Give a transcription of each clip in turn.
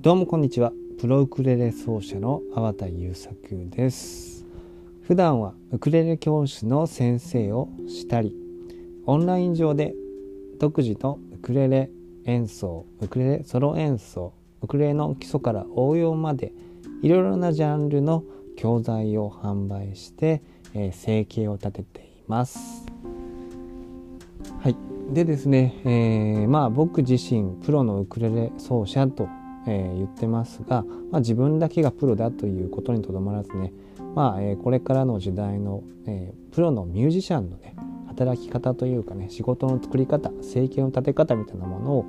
どうもこんにちは。プロウクレレ奏者の粟田優作です。普段はウクレレ教師の先生をしたりオンライン上で独自のウクレレ演奏ウクレレソロ演奏ウクレレの基礎から応用までいろいろなジャンルの教材を販売して、えー、生計を立てています。はい。でですね、えー、まあ僕自身プロのウクレレ奏者とえ、言ってますが、まあ、自分だけがプロだということにとどまらずね、まあえ、これからの時代の、え、プロのミュージシャンのね働き方というかね仕事の作り方生計の立て方みたいなものを、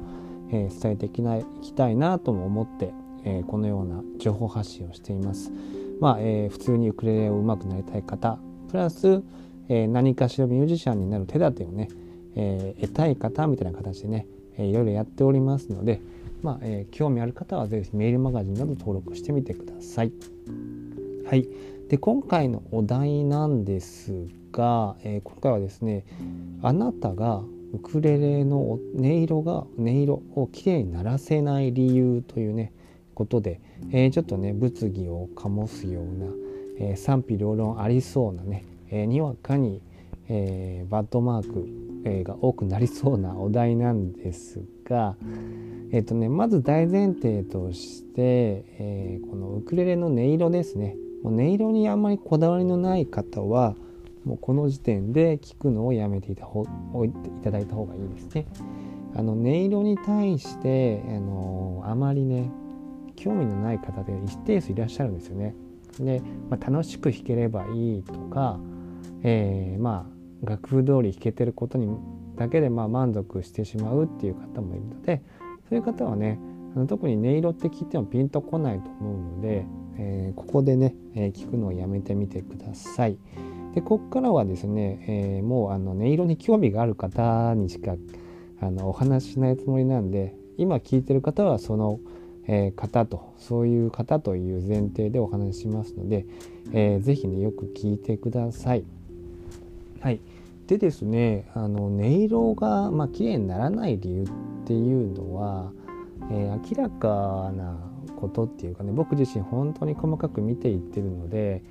え伝えていきないきたいなとも思って、えこのような情報発信をしています。まあえ普通にウクレレを上手くなりたい方プラス、え何かしらミュージシャンになる手立てをね、え得たい方みたいな形でね、えいろいろやっておりますので、まあえー、興味ある方はぜひメールマガジンなど登録してみてください。はい、で今回のお題なんですが、えー、今回はですねあなたがウクレレの音色が音色をきれいにならせない理由というねことで、えー、ちょっとね物議を醸すような、えー、賛否両論ありそうなね、えー、にわかに、えバッドマーク、えが多くなりそうなお題なんですが、えっ、とね、まず大前提として、えー、このウクレレの音色ですねもう音色にあんまりこだわりのない方はもうこの時点で聞くのをやめていたほおいていただいた方がいいですね。あの音色に対してあのあまりね興味のない方で一定数いらっしゃるんですよね。で、まあ、楽しく弾ければいいとか、えー、まあ楽譜通り弾けてることにだけでまあ満足してしまうっていう方もいるのでそういう方はね特に音色って聞いてもピンとこないと思うので、えー、ここでね、えー、聞くのをやめてみてください。でここからはですね、えー、もうあの音色に興味がある方にしかあのお話ししないつもりなんで今聞いてる方はその、え方とそういう方という前提でお話ししますので、えー、ぜひねよく聞いてください。はい。でですねあの音色がまあ綺麗にならない理由っていうのは、えー、明らかなことっていうかね僕自身本当に細かく見ていってるので、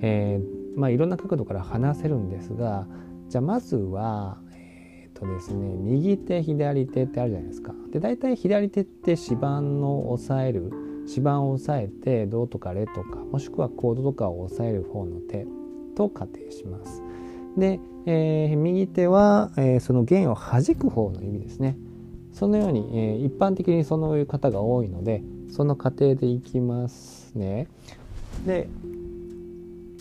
えー、まあ、いろんな角度から話せるんですがじゃあまずはえー、とですね右手左手ってあるじゃないですか。で大体左手って指板の押さえる指板を押さえてドとかレとかもしくはコードとかを押さえる方の手と仮定します。で、えー、右手は、えー、その弦を弾く方の指ですね。そのように、えー、一般的にそういう方が多いのでその過程でいきますね。で、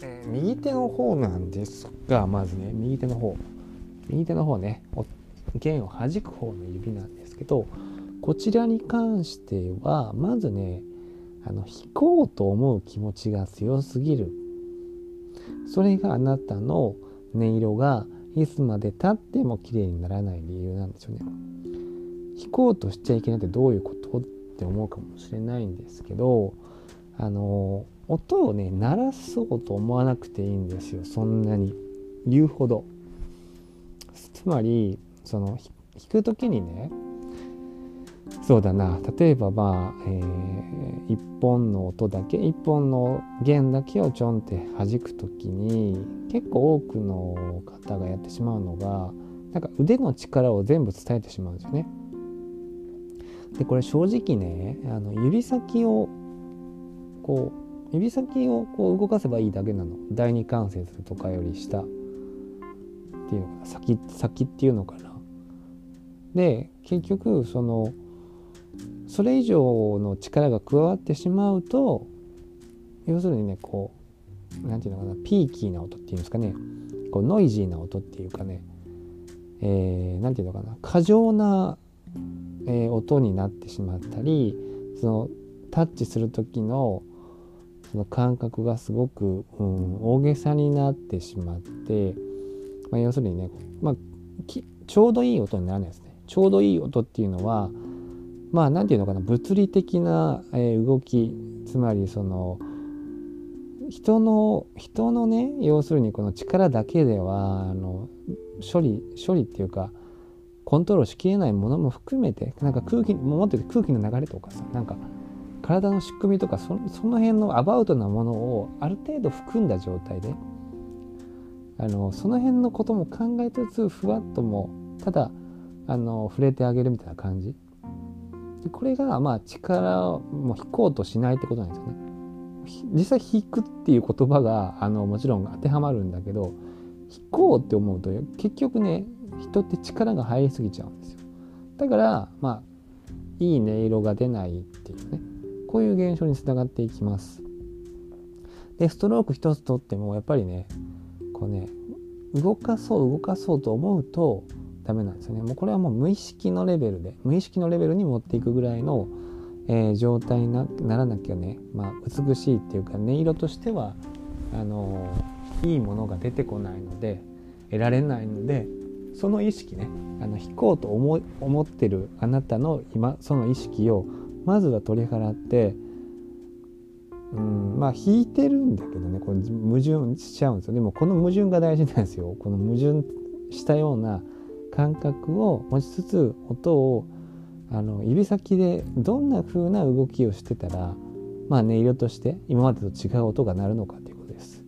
え、右手の方なんですがまずね右手の方右手の方ね弦を弾く方の指なんですけどこちらに関してはまずねあの弾こうと思う気持ちが強すぎるそれがあなたの音色がいつまでたっても綺麗にならない理由なんですよね。弾こうとしちゃいけないってどういうことって思うかもしれないんですけどあの音をね鳴らそうと思わなくていいんですよそんなに言うほど。つまりその弾く時にねそうだな例えばまあ、えー、一本の音だけ一本の弦だけをちょんって弾く時に結構多くの方がやってしまうのがなんか腕の力を全部伝えてしまうんですよね。でこれ正直ねあの指先をこう指先をこう動かせばいいだけなの第二関節とかより下っていうのかな先先っていうのかな。で結局そのそれ以上の力が加わってしまうと要するにねこう何て言うのかなピーキーな音っていうんですかね。こうノイジーな音っていうかね。何、えー、て言うのかな。過剰な、えー、音になってしまったりそのタッチする時のその感覚がすごく、うん、大げさになってしまって、まあ、要するにね、まあ、ちょうどいい音にならないですね。ちょうどいい音っていうのはまあ何て言うのかな物理的な、え動きつまりその人の人のね要するにこの力だけではあの処理処理っていうかコントロールしきれないものも含めてなんか空気もっと言うと空気の流れとかさなんか体の仕組みとかその辺のアバウトなものをある程度含んだ状態であのその辺のことも考えつつふわっともただあの触れてあげるみたいな感じ。これがまあ力をも引こうとしないってことなんですよね。実際引くっていう言葉があのもちろん当てはまるんだけど引こうって思うと結局ね人って力が入りすぎちゃうんですよ。だからまあいい音色が出ないっていうねこういう現象につながっていきます。でストローク一つとってもやっぱりねこうね動かそう動かそうと思うとダメなんですよね。もうこれはもう無意識のレベルで無意識のレベルに持っていくぐらいの、えー、状態にならなきゃね、まあ、美しいっていうか音色としてはあのー、いいものが出てこないので得られないのでその意識ねあの弾こうと思思ってるあなたの今その意識をまずは取り払ってうんまあ弾いてるんだけどねこれ矛盾しちゃうんですよ。でもこの矛盾が大事なんですよ。この矛盾したような感覚を持ちつつ音をあの指先でどんな風な動きをしてたらまあ音色として今までと違う音が鳴るのかということです。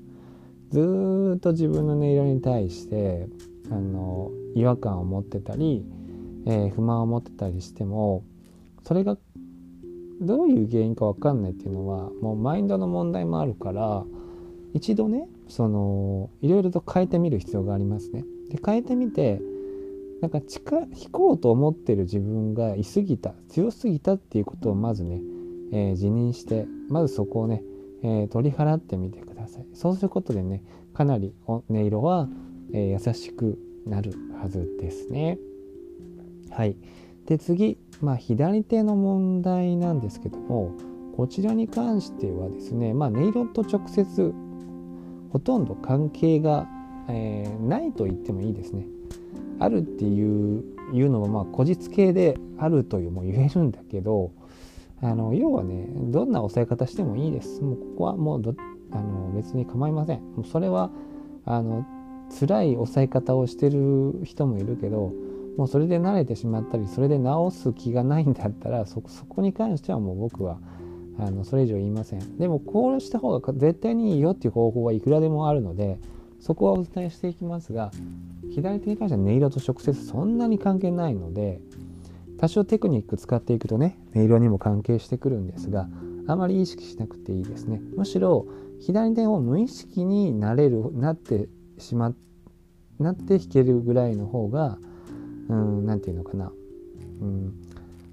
ずっと自分の音色に対してあの違和感を持ってたり、えー、不満を持ってたりしてもそれがどういう原因か分かんないっていうのはもうマインドの問題もあるから一度ねそのいろいろと変えてみる必要がありますね。で変えてみてなんか近引こうと思ってる自分がいすぎた強すぎたっていうことをまずね、えー、辞任してまずそこをね、えー、取り払ってみてください。そうすることでねかなり音色は、えー、優しくなるはずですね。はい。で次、まあ、左手の問題なんですけどもこちらに関してはですね、まあ、音色と直接ほとんど関係が、えー、ないと言ってもいいですね。あるっていういうのはまあこじつけであるというも言えるんだけどあの要はねどんな押さえ方してもいいです。もうここはもうどあの別に構いません。もうそれはあの辛い抑え方をしてる人もいるけどもうそれで慣れてしまったりそれで直す気がないんだったらそこに関してはもう僕はあのそれ以上言いませんでもこうした方が絶対にいいよっていう方法はいくらでもあるのでそこはお伝えしていきますが左手に関しては音色と直接そんなに関係ないので多少テクニック使っていくとね音色にも関係してくるんですがあまり意識しなくていいですね。むしろ左手を無意識になれるなってしまなって弾けるぐらいの方がうん何て言うのかな、うん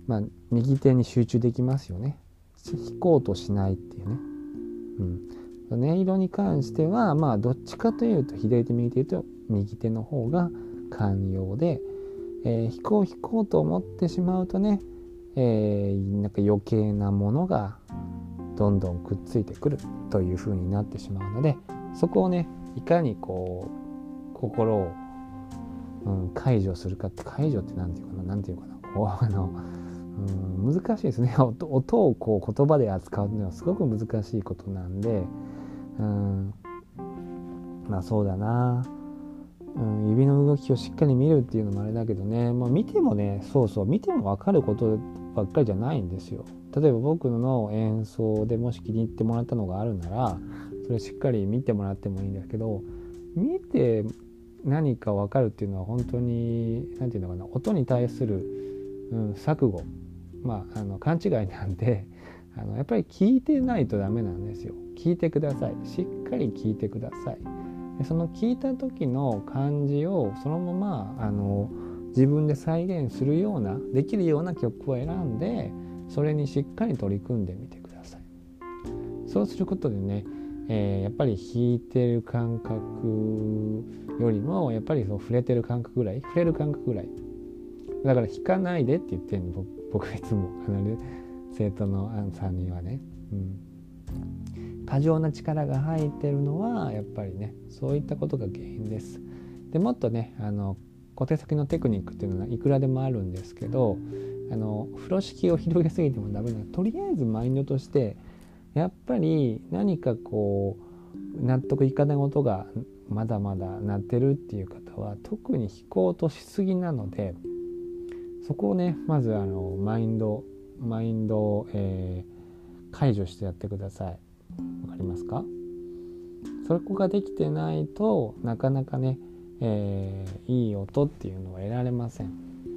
まあ、右手に集中できますよね。弾こうとしないっていうね、うん、音色に関してはまあどっちかというと左手右手と右手の方が寛容で、えー、弾こう弾こうと思ってしまうとね、えー、なんか余計なものがどんどんくっついてくるという風になってしまうのでそこをねいかにこう心を、うん、解除するかって解除って何て言うかな何て言うかなこうあの、うん、難しいですね。音をこう言葉で扱うのはすごく難しいことなんで、うん、まあそうだな、うん、指の動きをしっかり見るっていうのもあれだけどね、まあ、見てもねそうそう見ても分かることばっかりじゃないんですよ。例えば僕の演奏でもし気に入ってもらったのがあるならそれしっかり見てもらってもいいんだけど見て何か分かるっていうのは本当に何て言うのかな音に対する、うん、錯誤まああの勘違いなんであのやっぱり聞いてないとダメなんですよ。聞いてください。しっかり聞いてください。でその聞いた時の感じをそのままあの自分で再現するようなできるような曲を選んでそれにしっかり取り組んでみてください。そうすることでねえー、やっぱり弾いてる感覚よりもやっぱりそう触れてる感覚ぐらい触れる感覚ぐらい。だから弾かないでって言ってるの僕はいつも。あの生徒のアンさんにはね、うん、過剰な力が入ってるのはやっぱりねそういったことが原因です。でもっとねあの小手先のテクニックっていうのはいくらでもあるんですけどあの風呂敷を広げすぎてもダメなとりあえずマインドとしてやっぱり何かこう納得いかない音がまだまだ鳴ってるっていう方は特に弾こうとしすぎなのでそこをねまずあのマインドマインド、えー、解除してやってくださいわかりますか？そこができてないとなかなかね、えー、いい音っていうのは得られません、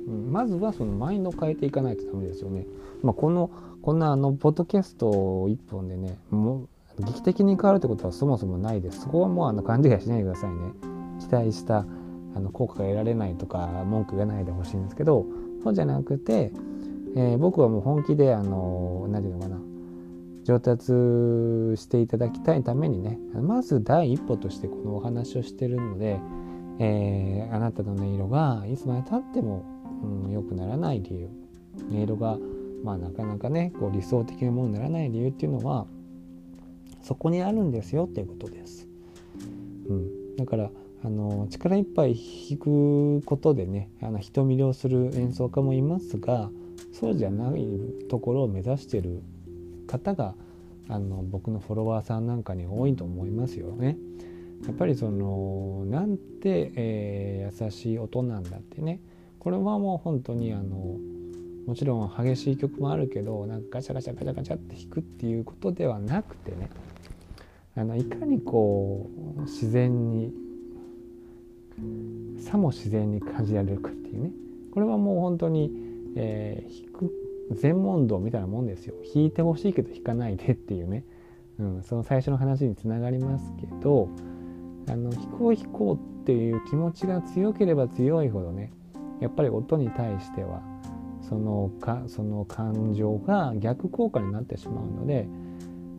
うん、まずはそのマインドを変えていかないとダメですよね、まあ、このこんなあのポッドキャスト一本でねもう劇的に変わるってことはそもそもないです。そこはもうあの勘違いしないでくださいね。期待したあの効果が得られないとか文句がないでほしいんですけどそうじゃなくて、えー、僕はもう本気であの何て言うのかな。上達していただきたいためにねまず第一歩としてこのお話をしてるので、えー、あなたの音色がいつまでたっても良、うん、くならない理由音色がまあなかなかねこう理想的なものにならない理由っていうのはそこにあるんですよっていうことです。うん、だからあの力いっぱい弾くことでねあの人を魅了する演奏家もいますがそうじゃないところを目指してる方があの僕のフォロワーさんなんかに多いと思いますよね。やっぱりそのなんて、えー、優しい音なんだってね。これはもう本当にあのもちろん激しい曲もあるけどなんかガチャガチャガチャガチャって弾くっていうことではなくてね。あのいかにこう自然にさも自然に感じられるかっていうね。これはもう本当に、えー、弾く全問答みたいなもんですよ。弾いてほしいけど弾かないでっていうね、うん、その最初の話につながりますけどあの弾こう弾こうっていう気持ちが強ければ強いほどねやっぱり音に対してはそのかその感情が逆効果になってしまうので、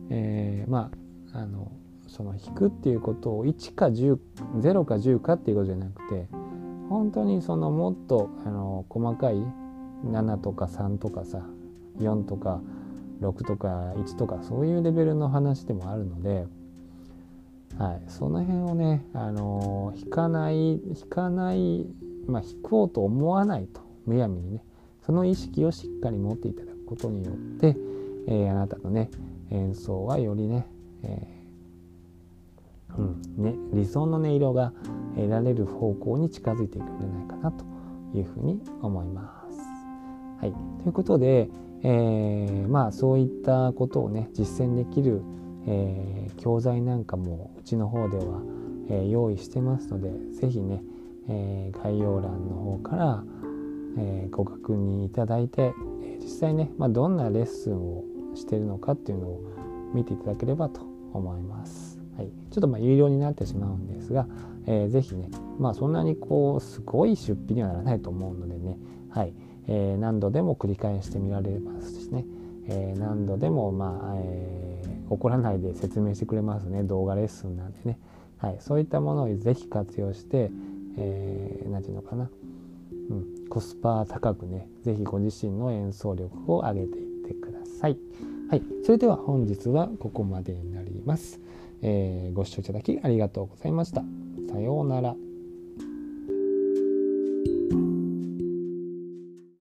えー、まああのその引くっていうことを1か100か10かっていうことじゃなくて本当にそのもっとあの細かい7とか3とかさ4とか6とか1とかそういうレベルの話でもあるので、はい、その辺をね、あの引かない引かないまあ引こうと思わないとむやみにねその意識をしっかり持っていただくことによって、えー、あなたのね演奏はよりね、えーうんね、理想の音色が得られる方向に近づいていくんじゃないかなというふうに思います。はい、ということで、えー、まあそういったことをね実践できる、えー、教材なんかもうちの方では、えー、用意してますので是非ね、え概要欄の方から、えご確認いただいて、実際ね、まあ、どんなレッスンをしてるのかっていうのを見ていただければと思います。はい、ちょっとまあ有料になってしまうんですが、えー、ぜひね、まあ、そんなにこうすごい出費にはならないと思うのでね、はい。え、何度でも繰り返してみられますしね、え、何度でも、まあえー、怒らないで説明してくれますね動画レッスンなんでね、はい、そういったものをぜひ活用して、えー、て言うのかな、うん、コスパ高くねぜひご自身の演奏力を上げていってください。はい、それでは本日はここまでになります。えー、ご視聴いただきありがとうございました。さようなら。